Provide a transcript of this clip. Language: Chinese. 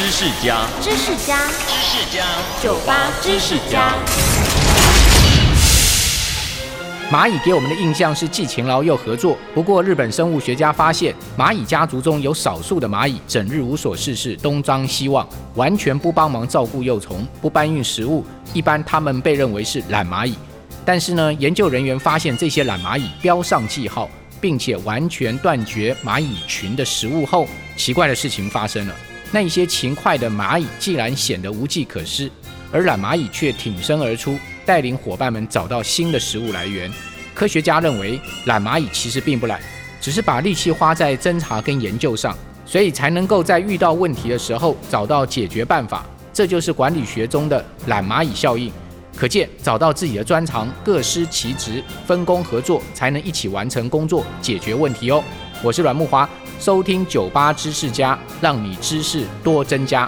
知识家，知识家，知识家，酒吧知识家。蚂蚁给我们的印象是既勤劳又合作。不过，日本生物学家发现，蚂蚁家族中有少数的蚂蚁整日无所事事，东张西望，完全不帮忙照顾幼虫，不搬运食物。一般它们被认为是懒蚂蚁。但是呢，研究人员发现这些懒蚂蚁标上记号，并且完全断绝蚂蚁群的食物后，奇怪的事情发生了。那一些勤快的蚂蚁竟然显得无计可施，而懒蚂蚁却挺身而出。带领伙伴们找到新的食物来源。科学家认为，懒蚂蚁其实并不懒，只是把力气花在侦查跟研究上，所以才能够在遇到问题的时候找到解决办法。这就是管理学中的懒蚂蚁效应。可见，找到自己的专长，各司其职，分工合作，才能一起完成工作，解决问题哦。我是阮木华，收听酒吧知识家，让你知识多增加。